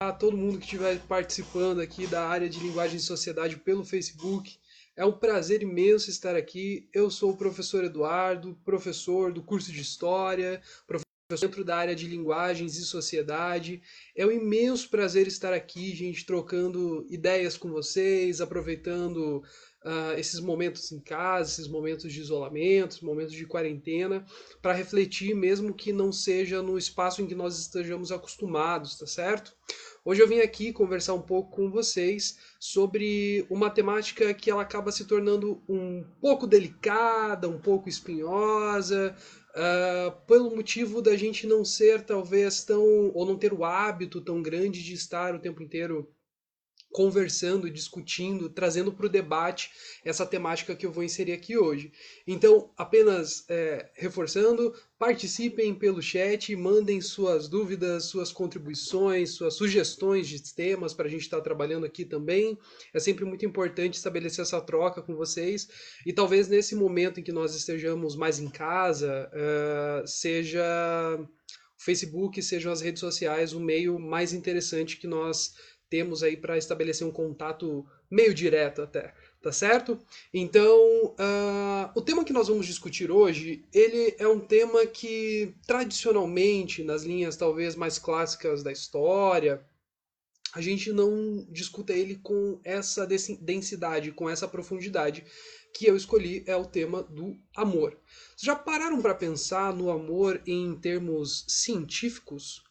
a todo mundo que estiver participando aqui da área de linguagem e sociedade pelo Facebook. É um prazer imenso estar aqui. Eu sou o professor Eduardo, professor do curso de História, professor dentro da área de linguagens e sociedade. É um imenso prazer estar aqui, gente, trocando ideias com vocês, aproveitando uh, esses momentos em casa, esses momentos de isolamento, momentos de quarentena, para refletir, mesmo que não seja no espaço em que nós estejamos acostumados, tá certo? Hoje eu vim aqui conversar um pouco com vocês sobre uma temática que ela acaba se tornando um pouco delicada, um pouco espinhosa, uh, pelo motivo da gente não ser talvez tão, ou não ter o hábito tão grande de estar o tempo inteiro conversando, discutindo, trazendo para o debate essa temática que eu vou inserir aqui hoje. Então, apenas é, reforçando, participem pelo chat, mandem suas dúvidas, suas contribuições, suas sugestões de temas para a gente estar tá trabalhando aqui também. É sempre muito importante estabelecer essa troca com vocês e talvez nesse momento em que nós estejamos mais em casa, uh, seja o Facebook, sejam as redes sociais o meio mais interessante que nós temos aí para estabelecer um contato meio direto até, tá certo? Então, uh, o tema que nós vamos discutir hoje, ele é um tema que tradicionalmente, nas linhas talvez mais clássicas da história, a gente não discuta ele com essa densidade, com essa profundidade que eu escolhi é o tema do amor. Já pararam para pensar no amor em termos científicos?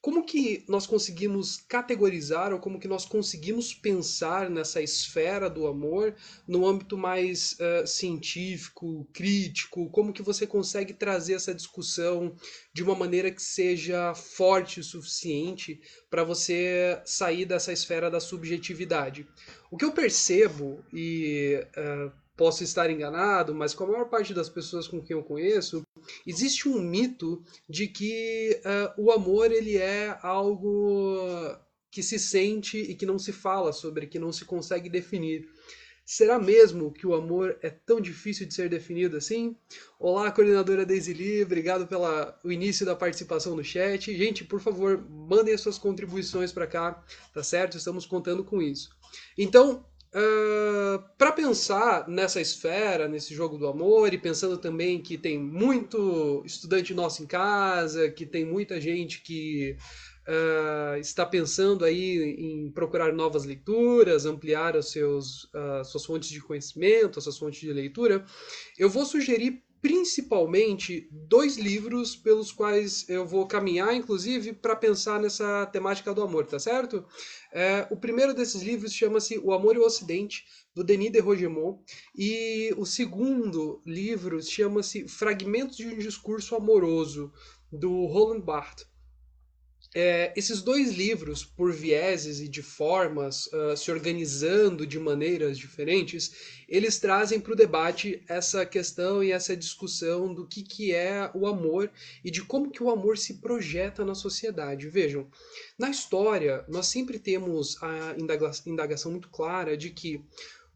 Como que nós conseguimos categorizar ou como que nós conseguimos pensar nessa esfera do amor no âmbito mais uh, científico, crítico? Como que você consegue trazer essa discussão de uma maneira que seja forte o suficiente para você sair dessa esfera da subjetividade? O que eu percebo e uh, posso estar enganado, mas com a maior parte das pessoas com quem eu conheço, existe um mito de que uh, o amor ele é algo que se sente e que não se fala sobre, que não se consegue definir. Será mesmo que o amor é tão difícil de ser definido assim? Olá, coordenadora Daisy Lee, obrigado pelo início da participação no chat. Gente, por favor, mandem as suas contribuições para cá, tá certo? Estamos contando com isso. Então, Uh, para pensar nessa esfera, nesse jogo do amor, e pensando também que tem muito estudante nosso em casa, que tem muita gente que uh, está pensando aí em procurar novas leituras, ampliar os seus, uh, suas fontes de conhecimento, as suas fontes de leitura, eu vou sugerir principalmente dois livros pelos quais eu vou caminhar, inclusive, para pensar nessa temática do amor, tá certo? É, o primeiro desses livros chama-se O Amor e o Ocidente, do Denis de Rogemont, e o segundo livro chama-se Fragmentos de um Discurso Amoroso, do Roland Barthes. É, esses dois livros, por vieses e de formas, uh, se organizando de maneiras diferentes, eles trazem para o debate essa questão e essa discussão do que, que é o amor e de como que o amor se projeta na sociedade. Vejam, na história, nós sempre temos a indagação muito clara de que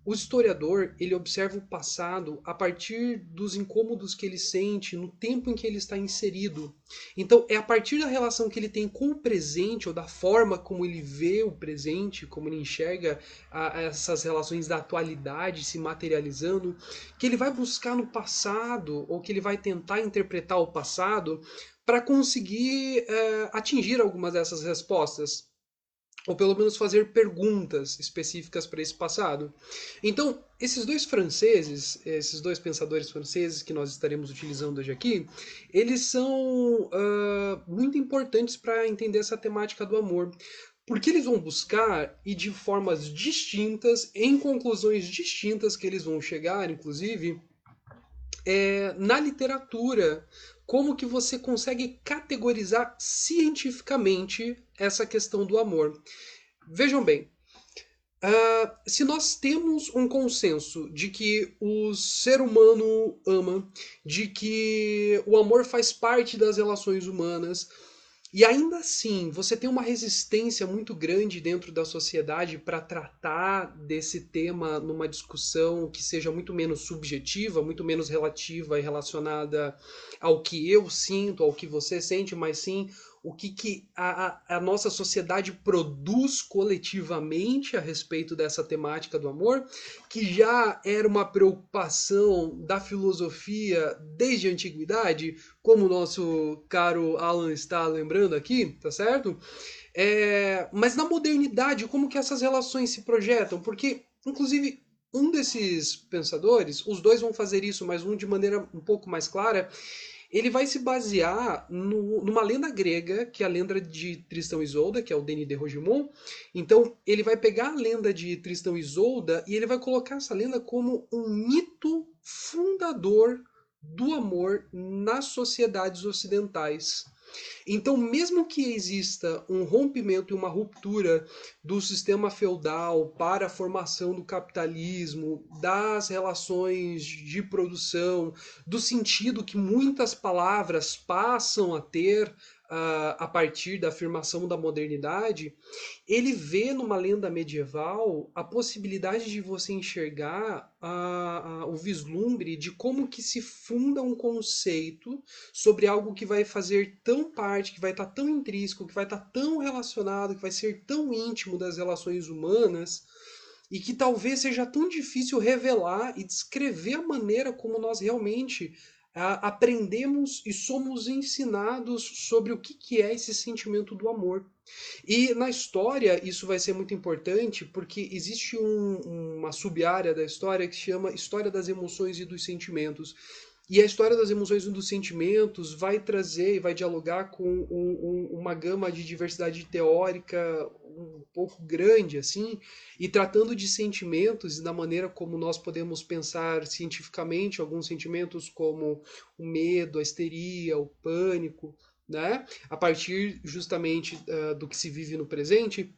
o historiador, ele observa o passado a partir dos incômodos que ele sente no tempo em que ele está inserido. Então, é a partir da relação que ele tem com o presente, ou da forma como ele vê o presente, como ele enxerga a, essas relações da atualidade se materializando, que ele vai buscar no passado, ou que ele vai tentar interpretar o passado para conseguir é, atingir algumas dessas respostas ou pelo menos fazer perguntas específicas para esse passado. Então, esses dois franceses, esses dois pensadores franceses que nós estaremos utilizando hoje aqui, eles são uh, muito importantes para entender essa temática do amor. Porque eles vão buscar, e de formas distintas, em conclusões distintas que eles vão chegar, inclusive, é, na literatura, como que você consegue categorizar cientificamente essa questão do amor. Vejam bem, uh, se nós temos um consenso de que o ser humano ama, de que o amor faz parte das relações humanas, e ainda assim, você tem uma resistência muito grande dentro da sociedade para tratar desse tema numa discussão que seja muito menos subjetiva, muito menos relativa e relacionada ao que eu sinto, ao que você sente, mas sim o que, que a, a, nossa sociedade produz coletivamente a respeito dessa temática do amor, que já era uma preocupação da filosofia desde a antiguidade, como o nosso caro Alan está lembrando aqui, tá certo? É, mas na modernidade, como que essas relações se projetam? Porque, inclusive, um desses pensadores, os dois vão fazer isso, mas um de maneira um pouco mais clara, ele vai se basear no, numa lenda grega, que é a lenda de Tristão e Isolda, que é o Denis de Rogemont. Então, ele vai pegar a lenda de Tristão e Isolda e ele vai colocar essa lenda como um mito fundador do amor nas sociedades ocidentais. Então, mesmo que exista um rompimento e uma ruptura do sistema feudal para a formação do capitalismo, das relações de produção, do sentido que muitas palavras passam a ter a partir da afirmação da modernidade, ele vê numa lenda medieval a possibilidade de você enxergar o vislumbre de como que se funda um conceito sobre algo que vai fazer tão parte, que vai estar tá tão intrínseco, que vai estar tá tão relacionado, que vai ser tão íntimo das relações humanas, e que talvez seja tão difícil revelar e descrever a maneira como nós realmente aprendemos e somos ensinados sobre o que, que é esse sentimento do amor. E na história isso vai ser muito importante porque existe um, uma sub-área da história que se chama História das Emoções e dos Sentimentos. E a história das emoções e dos sentimentos vai trazer e vai dialogar com um, um, uma gama de diversidade teórica um pouco grande, assim, e tratando de sentimentos e da maneira como nós podemos pensar cientificamente alguns sentimentos como o medo, a histeria, o pânico, né? A partir justamente uh, do que se vive no presente,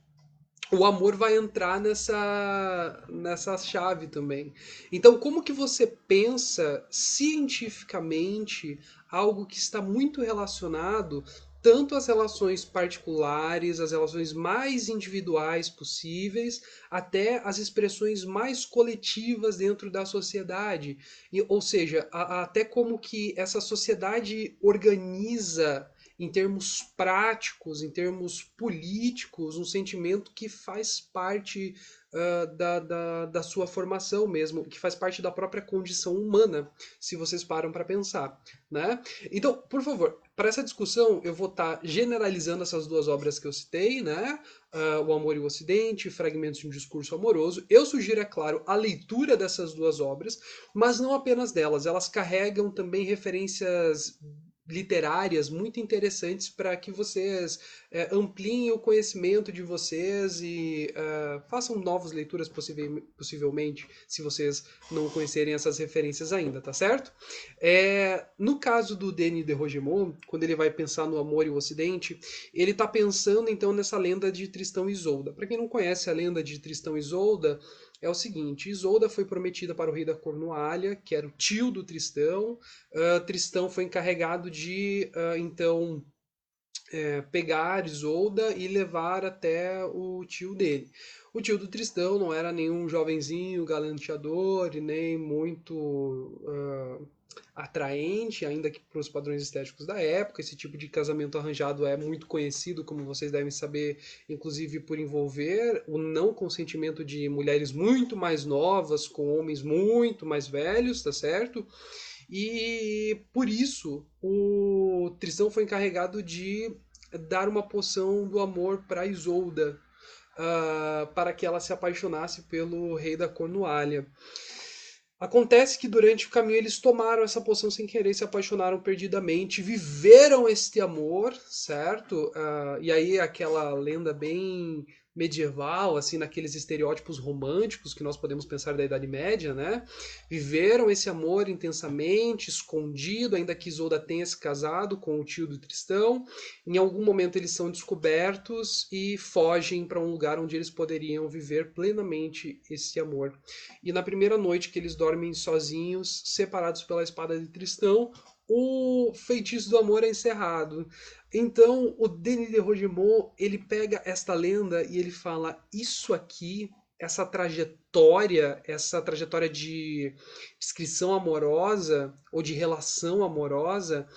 o amor vai entrar nessa, nessa chave também. Então, como que você pensa cientificamente algo que está muito relacionado tanto às relações particulares, as relações mais individuais possíveis, até as expressões mais coletivas dentro da sociedade. E, ou seja, a, até como que essa sociedade organiza em termos práticos, em termos políticos, um sentimento que faz parte uh, da, da, da, sua formação mesmo, que faz parte da própria condição humana, se vocês param para pensar. Né? Então, por favor, para essa discussão, eu vou estar tá generalizando essas duas obras que eu citei, né? Uh, o Amor e o Ocidente, Fragmentos de um Discurso Amoroso. Eu sugiro, é claro, a leitura dessas duas obras, mas não apenas delas. Elas carregam também referências literárias muito interessantes para que vocês é, ampliem o conhecimento de vocês e uh, façam novas leituras possivel, possivelmente, se vocês não conhecerem essas referências ainda, tá certo? É, no caso do Denis de Rogemont, quando ele vai pensar no amor e o ocidente, ele está pensando então nessa lenda de Tristão e Isolda. Para quem não conhece a lenda de Tristão e Isolda, é o seguinte: Isolda foi prometida para o rei da Cornualha, que era o tio do Tristão. Uh, Tristão foi encarregado de, uh, então, é, pegar Isolda e levar até o tio dele. O tio do Tristão não era nenhum jovenzinho galanteador e nem muito. Uh, atraente, ainda que para os padrões estéticos da época. Esse tipo de casamento arranjado é muito conhecido, como vocês devem saber, inclusive por envolver o não consentimento de mulheres muito mais novas com homens muito mais velhos, tá certo? E por isso o Tristão foi encarregado de dar uma poção do amor para Isolda, uh, para que ela se apaixonasse pelo rei da Cornualha. Acontece que durante o caminho eles tomaram essa poção sem querer, se apaixonaram perdidamente, viveram este amor, certo? Uh, e aí aquela lenda bem medieval, assim, naqueles estereótipos românticos que nós podemos pensar da Idade Média, né? Viveram esse amor intensamente, escondido, ainda que Isolda tenha se casado com o tio do Tristão. Em algum momento eles são descobertos e fogem para um lugar onde eles poderiam viver plenamente esse amor. E na primeira noite que eles dormem sozinhos, separados pela espada de Tristão, o feitiço do amor é encerrado. Então, o Denis de Rogemont, ele pega esta lenda e ele fala: isso aqui, essa trajetória, essa trajetória de descrição amorosa ou de relação amorosa,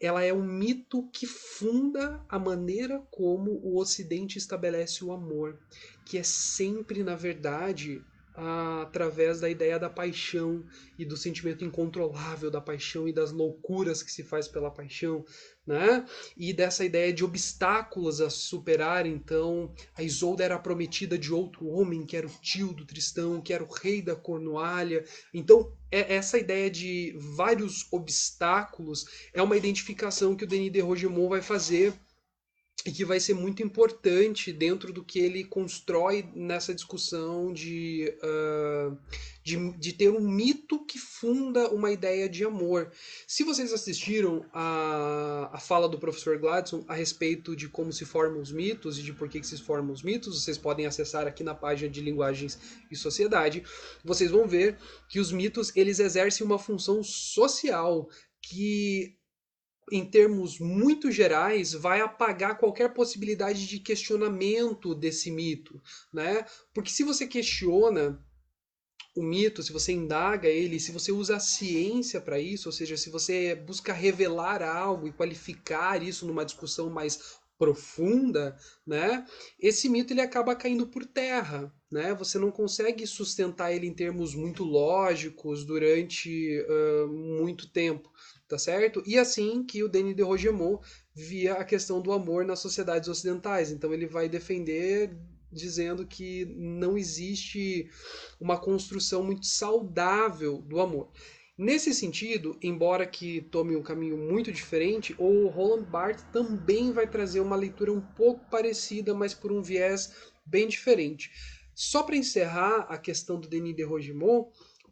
ela é um mito que funda a maneira como o Ocidente estabelece o amor, que é sempre, na verdade, através da ideia da paixão e do sentimento incontrolável da paixão e das loucuras que se faz pela paixão, né? E dessa ideia de obstáculos a superar, então, a Isolda era prometida de outro homem, que era o tio do Tristão, que era o rei da Cornualha. Então, é essa ideia de vários obstáculos é uma identificação que o Denis de Rogemont vai fazer e que vai ser muito importante dentro do que ele constrói nessa discussão de, uh, de, de, ter um mito que funda uma ideia de amor. Se vocês assistiram a, a fala do professor Gladson a respeito de como se formam os mitos e de por que, que se formam os mitos, vocês podem acessar aqui na página de Linguagens e Sociedade. Vocês vão ver que os mitos eles exercem uma função social que em termos muito gerais, vai apagar qualquer possibilidade de questionamento desse mito, né? Porque se você questiona o mito, se você indaga ele, se você usa a ciência para isso, ou seja, se você busca revelar algo e qualificar isso numa discussão mais profunda, né? Esse mito ele acaba caindo por terra, né? Você não consegue sustentar ele em termos muito lógicos durante uh, muito tempo tá certo? E assim que o Denis de Rogemont via a questão do amor nas sociedades ocidentais. Então ele vai defender dizendo que não existe uma construção muito saudável do amor. Nesse sentido, embora que tome um caminho muito diferente, o Roland Barthes também vai trazer uma leitura um pouco parecida, mas por um viés bem diferente. Só para encerrar a questão do Denis de Rogemont,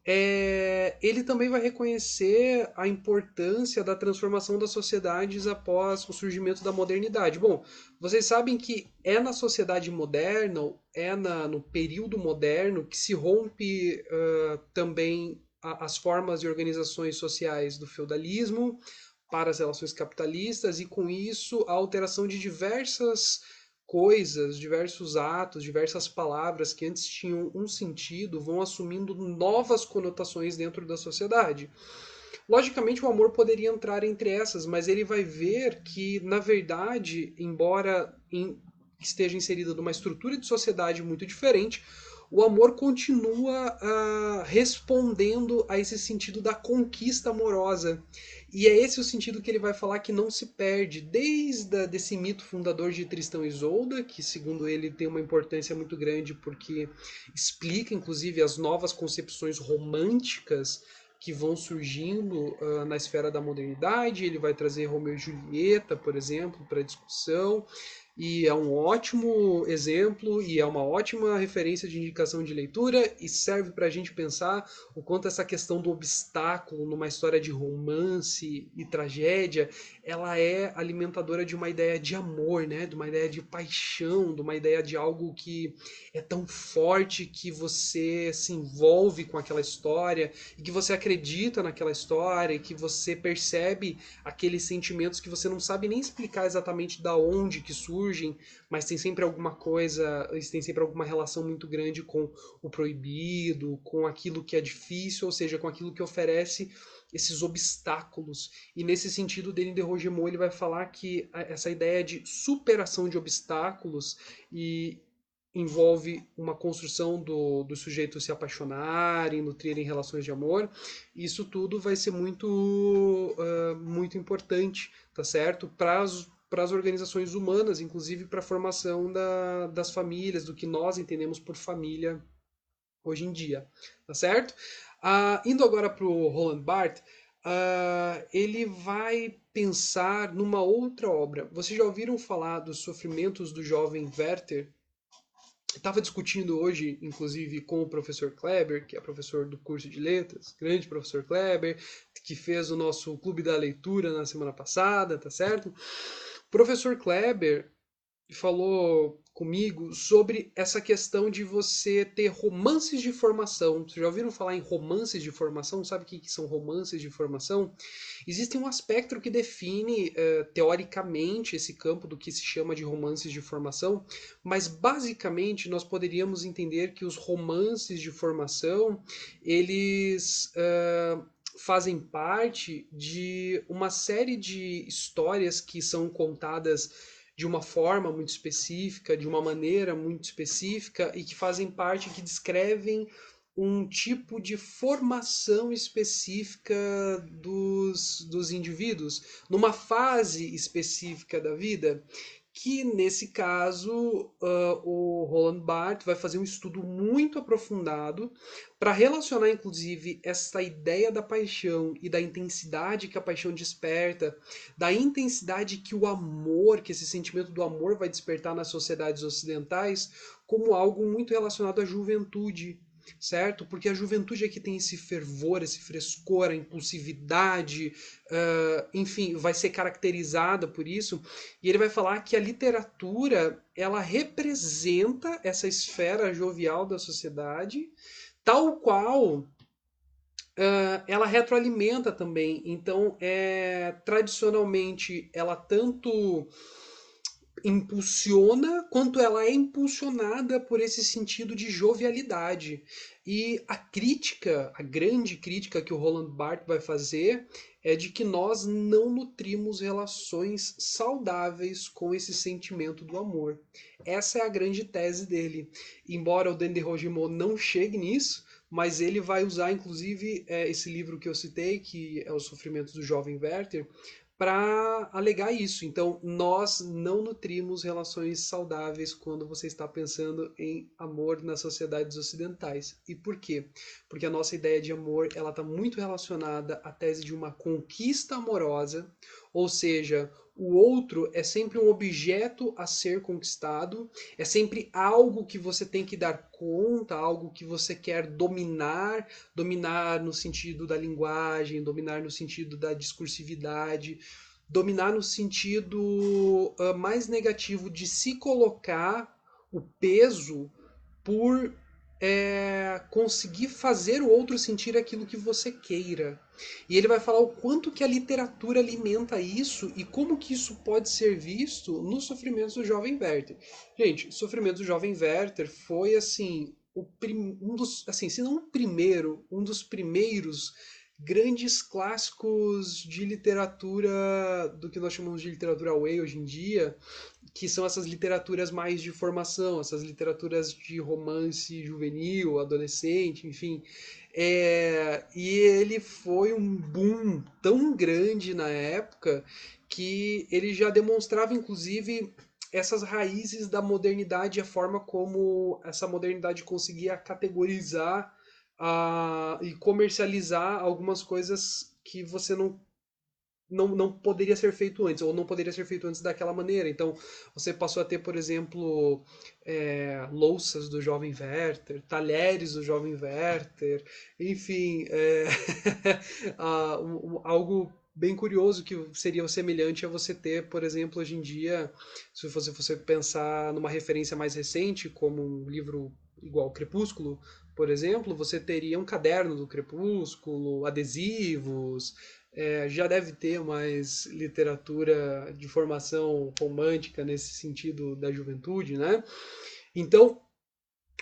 é, ele também vai reconhecer a importância da transformação das sociedades após o surgimento da modernidade. Bom, vocês sabem que é na sociedade moderna, é na, no período moderno, que se rompe uh, também a, as formas e organizações sociais do feudalismo para as relações capitalistas, e com isso a alteração de diversas coisas, diversos atos, diversas palavras que antes tinham um sentido vão assumindo novas conotações dentro da sociedade. Logicamente, o amor poderia entrar entre essas, mas ele vai ver que, na verdade, embora em, esteja inserido numa estrutura de sociedade muito diferente, o amor continua uh, respondendo a esse sentido da conquista amorosa. E é esse o sentido que ele vai falar que não se perde, desde a, desse mito fundador de Tristão e Isolda, que segundo ele tem uma importância muito grande porque explica inclusive as novas concepções românticas que vão surgindo uh, na esfera da modernidade. Ele vai trazer Romeu e Julieta, por exemplo, para discussão e é um ótimo exemplo e é uma ótima referência de indicação de leitura e serve para a gente pensar o quanto essa questão do obstáculo numa história de romance e tragédia ela é alimentadora de uma ideia de amor, né? de uma ideia de paixão, de uma ideia de algo que é tão forte que você se envolve com aquela história e que você acredita naquela história e que você percebe aqueles sentimentos que você não sabe nem explicar exatamente da onde que surge surgem, mas tem sempre alguma coisa, têm sempre alguma relação muito grande com o proibido, com aquilo que é difícil, ou seja, com aquilo que oferece esses obstáculos. E nesse sentido, Denis de Rogemont ele vai falar que essa ideia de superação de obstáculos e envolve uma construção do, do sujeito se apaixonarem, nutrirem relações de amor. Isso tudo vai ser muito, uh, muito importante, tá certo? Para para as organizações humanas, inclusive para a formação da, das famílias, do que nós entendemos por família hoje em dia, tá certo? Uh, indo agora para o Roland Barthes, uh, ele vai pensar numa outra obra. Vocês já ouviram falar dos sofrimentos do jovem Werther? Estava discutindo hoje, inclusive, com o professor Kleber, que é professor do curso de letras, grande professor Kleber, que fez o nosso clube da leitura na semana passada, tá certo? professor Kleber falou comigo sobre essa questão de você ter romances de formação. Vocês já ouviram falar em romances de formação? Sabe o que são romances de formação? Existe um aspecto que define uh, teoricamente esse campo do que se chama de romances de formação, mas basicamente nós poderíamos entender que os romances de formação eles uh, fazem parte de uma série de histórias que são contadas de uma forma muito específica, de uma maneira muito específica e que fazem parte, que descrevem um tipo de formação específica dos, dos indivíduos, numa fase específica da vida que nesse caso uh, o Roland Barthes vai fazer um estudo muito aprofundado para relacionar inclusive essa ideia da paixão e da intensidade que a paixão desperta, da intensidade que o amor, que esse sentimento do amor vai despertar nas sociedades ocidentais, como algo muito relacionado à juventude, certo? Porque a juventude é que tem esse fervor, esse frescor, a impulsividade, uh, enfim, vai ser caracterizada por isso. E ele vai falar que a literatura ela representa essa esfera jovial da sociedade, tal qual Uh, ela retroalimenta também. Então, é, tradicionalmente, ela tanto impulsiona quanto ela é impulsionada por esse sentido de jovialidade. E a crítica, a grande crítica que o Roland Barthes vai fazer é de que nós não nutrimos relações saudáveis com esse sentimento do amor. Essa é a grande tese dele. Embora o Dandy Rogimon não chegue nisso, mas ele vai usar inclusive é, esse livro que eu citei, que é Os Sofrimentos do Jovem Werther, para alegar isso. Então, nós não nutrimos relações saudáveis quando você está pensando em amor nas sociedades ocidentais. E por quê? Porque a nossa ideia de amor ela está muito relacionada à tese de uma conquista amorosa, ou seja, o outro é sempre um objeto a ser conquistado, é sempre algo que você tem que dar conta, algo que você quer dominar, dominar no sentido da linguagem, dominar no sentido da discursividade, dominar no sentido uh, mais negativo de se colocar o peso por é, conseguir fazer o outro sentir aquilo que você queira. E ele vai falar o quanto que a literatura alimenta isso e como que isso pode ser visto nos sofrimentos do jovem Werther. Gente, Sofrimentos do Jovem Werther foi assim, um dos, assim, se não o primeiro, um dos primeiros grandes clássicos de literatura do que nós chamamos de literatura way hoje em dia, que são essas literaturas mais de formação, essas literaturas de romance juvenil, adolescente, enfim. É, e ele foi um boom tão grande na época que ele já demonstrava, inclusive, essas raízes da modernidade, a forma como essa modernidade conseguia categorizar uh, e comercializar algumas coisas que você não não, não poderia ser feito antes, ou não poderia ser feito antes daquela maneira. Então, você passou a ter, por exemplo, é, louças do jovem Werther, talheres do jovem Werther, enfim, é, um, algo bem curioso que seria semelhante a você ter, por exemplo, hoje em dia, se você fosse pensar numa referência mais recente, como um livro igual Crepúsculo, por exemplo, você teria um caderno do Crepúsculo, adesivos, é, já deve ter mais literatura de formação romântica nesse sentido da juventude, né? Então,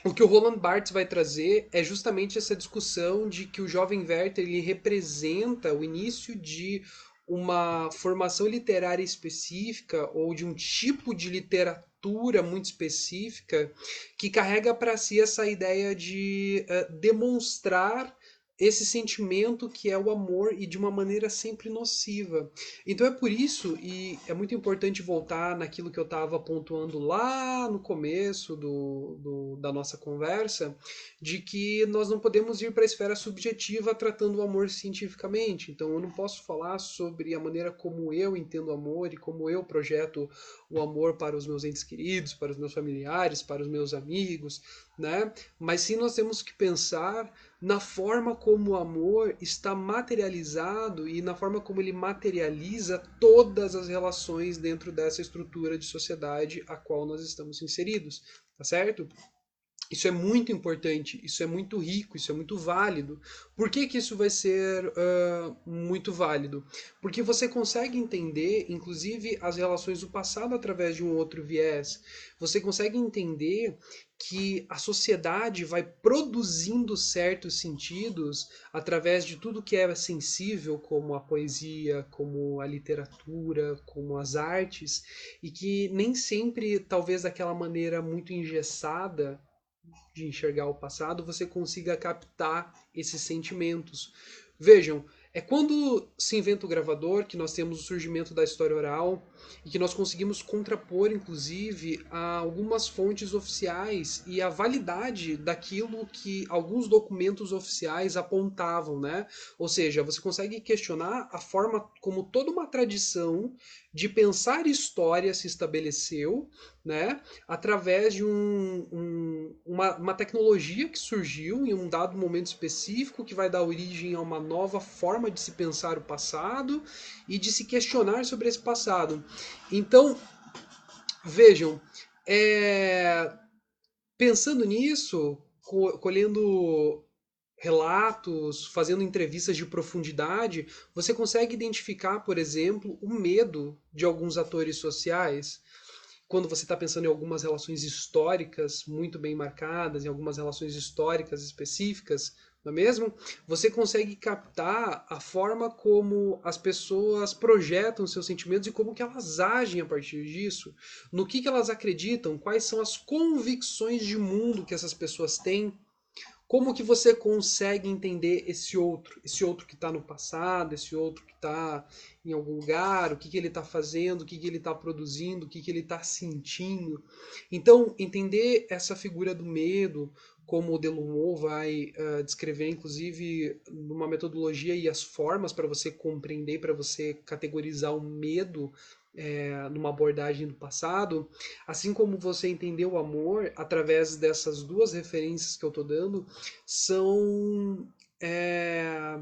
o que o Roland Barthes vai trazer é justamente essa discussão de que o jovem Werther ele representa o início de uma formação literária específica ou de um tipo de literatura muito específica que carrega para si essa ideia de uh, demonstrar esse sentimento que é o amor e de uma maneira sempre nociva. Então é por isso, e é muito importante voltar naquilo que eu estava pontuando lá no começo do, do, da nossa conversa, de que nós não podemos ir para a esfera subjetiva tratando o amor cientificamente. Então eu não posso falar sobre a maneira como eu entendo o amor e como eu projeto o amor para os meus entes queridos, para os meus familiares, para os meus amigos, né? Mas sim nós temos que pensar na forma como o amor está materializado e na forma como ele materializa todas as relações dentro dessa estrutura de sociedade a qual nós estamos inseridos, tá certo? Isso é muito importante, isso é muito rico, isso é muito válido. Por que, que isso vai ser uh, muito válido? Porque você consegue entender, inclusive, as relações do passado através de um outro viés. Você consegue entender que a sociedade vai produzindo certos sentidos através de tudo que é sensível, como a poesia, como a literatura, como as artes, e que nem sempre, talvez daquela maneira muito engessada, de enxergar o passado, você consiga captar esses sentimentos. Vejam, é quando se inventa o gravador que nós temos o surgimento da história oral e que nós conseguimos contrapor, inclusive, a algumas fontes oficiais e a validade daquilo que alguns documentos oficiais apontavam, né? Ou seja, você consegue questionar a forma como toda uma tradição de pensar história se estabeleceu, né, através de um, um, uma, uma tecnologia que surgiu em um dado momento específico, que vai dar origem a uma nova forma de se pensar o passado e de se questionar sobre esse passado. Então, vejam, é, pensando nisso, colhendo relatos, fazendo entrevistas de profundidade, você consegue identificar, por exemplo, o medo de alguns atores sociais. Quando você está pensando em algumas relações históricas muito bem marcadas, em algumas relações históricas específicas, não é mesmo? Você consegue captar a forma como as pessoas projetam seus sentimentos e como que elas agem a partir disso, no que, que elas acreditam, quais são as convicções de mundo que essas pessoas têm, como que você consegue entender esse outro, esse outro que está no passado, esse outro que está em algum lugar, o que, que ele está fazendo, o que, que ele está produzindo, o que, que ele está sentindo. Então, entender essa figura do medo, como o Delumont vai uh, descrever, inclusive, numa metodologia e as formas para você compreender, para você categorizar o medo é, numa abordagem do passado, assim como você entender o amor através dessas duas referências que eu estou dando, são, é,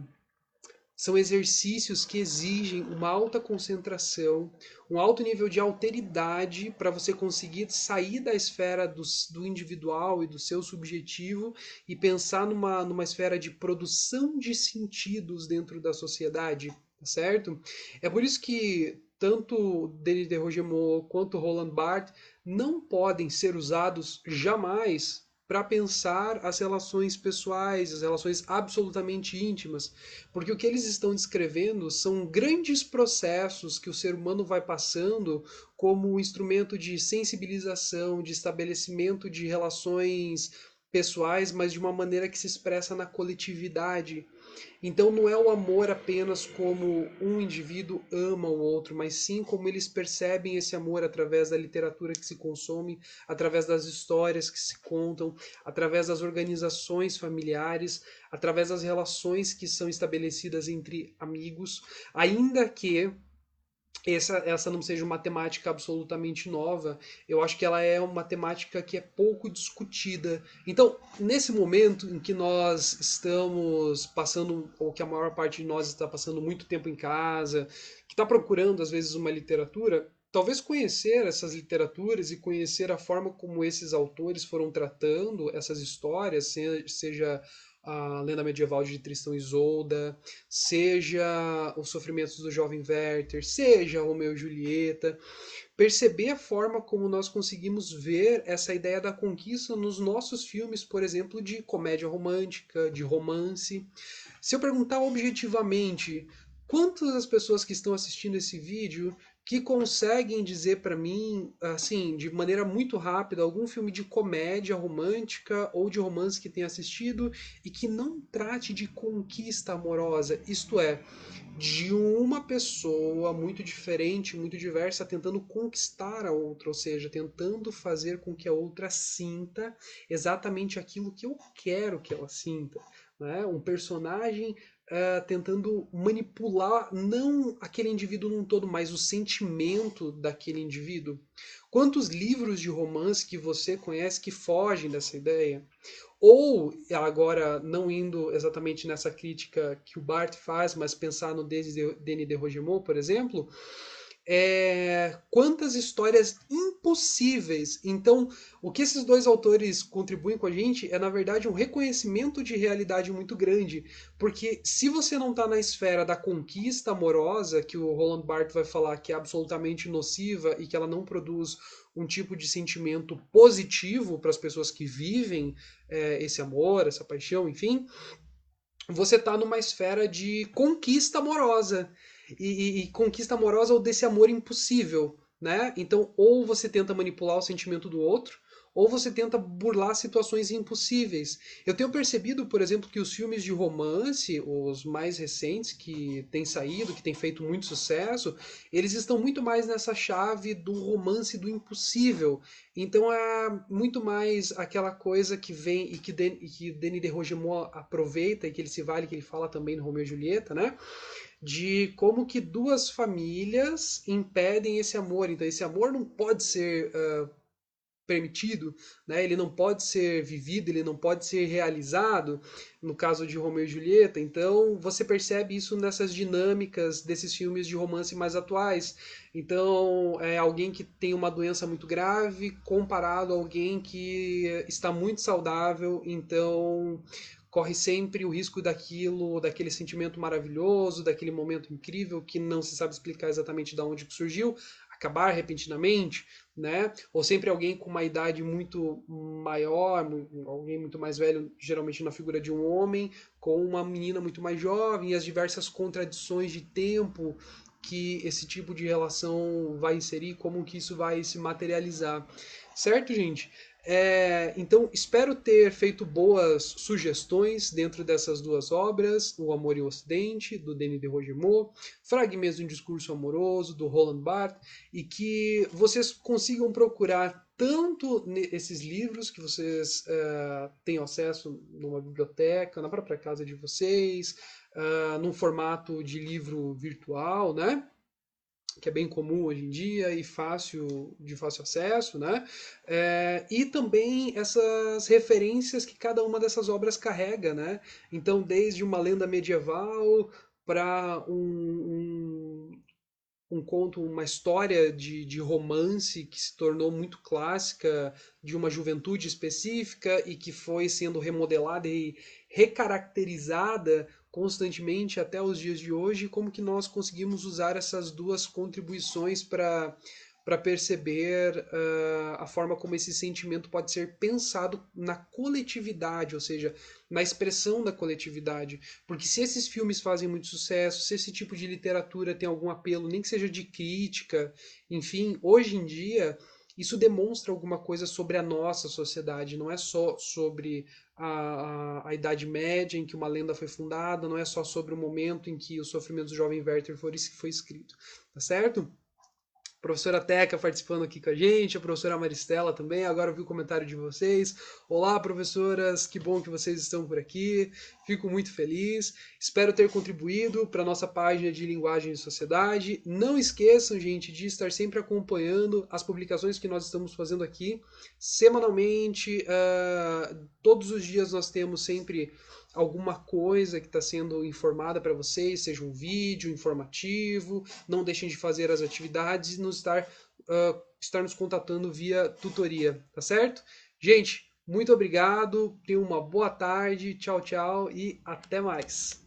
são exercícios que exigem uma alta concentração, um alto nível de alteridade para você conseguir sair da esfera do, do individual e do seu subjetivo e pensar numa, numa esfera de produção de sentidos dentro da sociedade, tá certo? É por isso que tanto Denis de Rogemont quanto Roland Barthes não podem ser usados jamais para pensar as relações pessoais, as relações absolutamente íntimas, porque o que eles estão descrevendo são grandes processos que o ser humano vai passando como instrumento de sensibilização, de estabelecimento de relações pessoais, mas de uma maneira que se expressa na coletividade. Então não é o amor apenas como um indivíduo ama o outro, mas sim como eles percebem esse amor através da literatura que se consome, através das histórias que se contam, através das organizações familiares, através das relações que são estabelecidas entre amigos, ainda que essa, essa não seja uma temática absolutamente nova, eu acho que ela é uma temática que é pouco discutida. Então, nesse momento em que nós estamos passando, ou que a maior parte de nós está passando muito tempo em casa, que está procurando às vezes uma literatura, talvez conhecer essas literaturas e conhecer a forma como esses autores foram tratando essas histórias, seja a lenda medieval de Tristão e Isolda, seja os sofrimentos do jovem Werther, seja Romeu e Julieta, perceber a forma como nós conseguimos ver essa ideia da conquista nos nossos filmes, por exemplo, de comédia romântica, de romance. Se eu perguntar objetivamente, quantas das pessoas que estão assistindo esse vídeo que conseguem dizer para mim, assim, de maneira muito rápida, algum filme de comédia romântica ou de romance que tenha assistido e que não trate de conquista amorosa, isto é, de uma pessoa muito diferente, muito diversa, tentando conquistar a outra, ou seja, tentando fazer com que a outra sinta exatamente aquilo que eu quero que ela sinta. Né? Um personagem uh, tentando manipular não aquele indivíduo num todo, mas o sentimento daquele indivíduo. Quantos livros de romance que você conhece que fogem dessa ideia? Ou, agora, não indo exatamente nessa crítica que o Barthes faz, mas pensar no Denis de Rogemont, por exemplo, é, quantas histórias impossíveis. Então, o que esses dois autores contribuem com a gente é, na verdade, um reconhecimento de realidade muito grande. Porque se você não está na esfera da conquista amorosa, que o Roland Barthes vai falar que é absolutamente nociva e que ela não produz um tipo de sentimento positivo para as pessoas que vivem é, esse amor, essa paixão, enfim, você está numa esfera de conquista amorosa e, e, e conquista amorosa ou desse amor impossível, né? Então, ou você tenta manipular o sentimento do outro, ou você tenta burlar situações impossíveis. Eu tenho percebido, por exemplo, que os filmes de romance, os mais recentes que têm saído, que têm feito muito sucesso, eles estão muito mais nessa chave do romance do impossível. Então é muito mais aquela coisa que vem e que, Den, e que Denis de Rogemont aproveita e que ele se vale, que ele fala também no Romeo e Julieta, né? De como que duas famílias impedem esse amor. Então, esse amor não pode ser uh, permitido, né? ele não pode ser vivido, ele não pode ser realizado, no caso de Romeu e Julieta. Então, você percebe isso nessas dinâmicas desses filmes de romance mais atuais. Então, é alguém que tem uma doença muito grave comparado a alguém que está muito saudável. Então, corre sempre o risco daquilo, daquele sentimento maravilhoso, daquele momento incrível que não se sabe explicar exatamente de onde surgiu, acabar repentinamente, né? Ou sempre alguém com uma idade muito maior, alguém muito mais velho, geralmente na figura de um homem, com uma menina muito mais jovem, e as diversas contradições de tempo que esse tipo de relação vai inserir, como que isso vai se materializar. Certo, gente? É, então, espero ter feito boas sugestões dentro dessas duas obras, O Amor e o Ocidente, do Denis de Rogemont, Fragmentos de um Discurso Amoroso, do Roland Barthes, e que vocês consigam procurar tanto esses livros que vocês uh, têm acesso numa biblioteca, na própria casa de vocês, uh, num formato de livro virtual, né? Que é bem comum hoje em dia e fácil de fácil acesso, né? É, e também essas referências que cada uma dessas obras carrega, né? Então, desde uma lenda medieval para um, um, um, conto, uma história de, de romance que se tornou muito clássica de uma juventude específica e que foi sendo remodelada e recaracterizada constantemente até os dias de hoje, como que nós conseguimos usar essas duas contribuições para para perceber uh, a forma como esse sentimento pode ser pensado na coletividade, ou seja, na expressão da coletividade. Porque se esses filmes fazem muito sucesso, se esse tipo de literatura tem algum apelo, nem que seja de crítica, enfim, hoje em dia isso demonstra alguma coisa sobre a nossa sociedade, não é só sobre a, a, a, Idade Média em que uma lenda foi fundada, não é só sobre o momento em que o sofrimento do jovem Werther foi, foi escrito, tá certo? Professora Teca participando aqui com a gente, a professora Maristela também, agora eu vi o comentário de vocês. Olá, professoras, que bom que vocês estão por aqui, fico muito feliz. Espero ter contribuído para a nossa página de linguagem e sociedade. Não esqueçam, gente, de estar sempre acompanhando as publicações que nós estamos fazendo aqui semanalmente. Uh, todos os dias nós temos sempre alguma coisa que está sendo informada para vocês, seja um vídeo informativo, não deixem de fazer as atividades e nos estar, uh, estar nos contatando via tutoria, tá certo? Gente, muito obrigado, tenham uma boa tarde, tchau, tchau e até mais.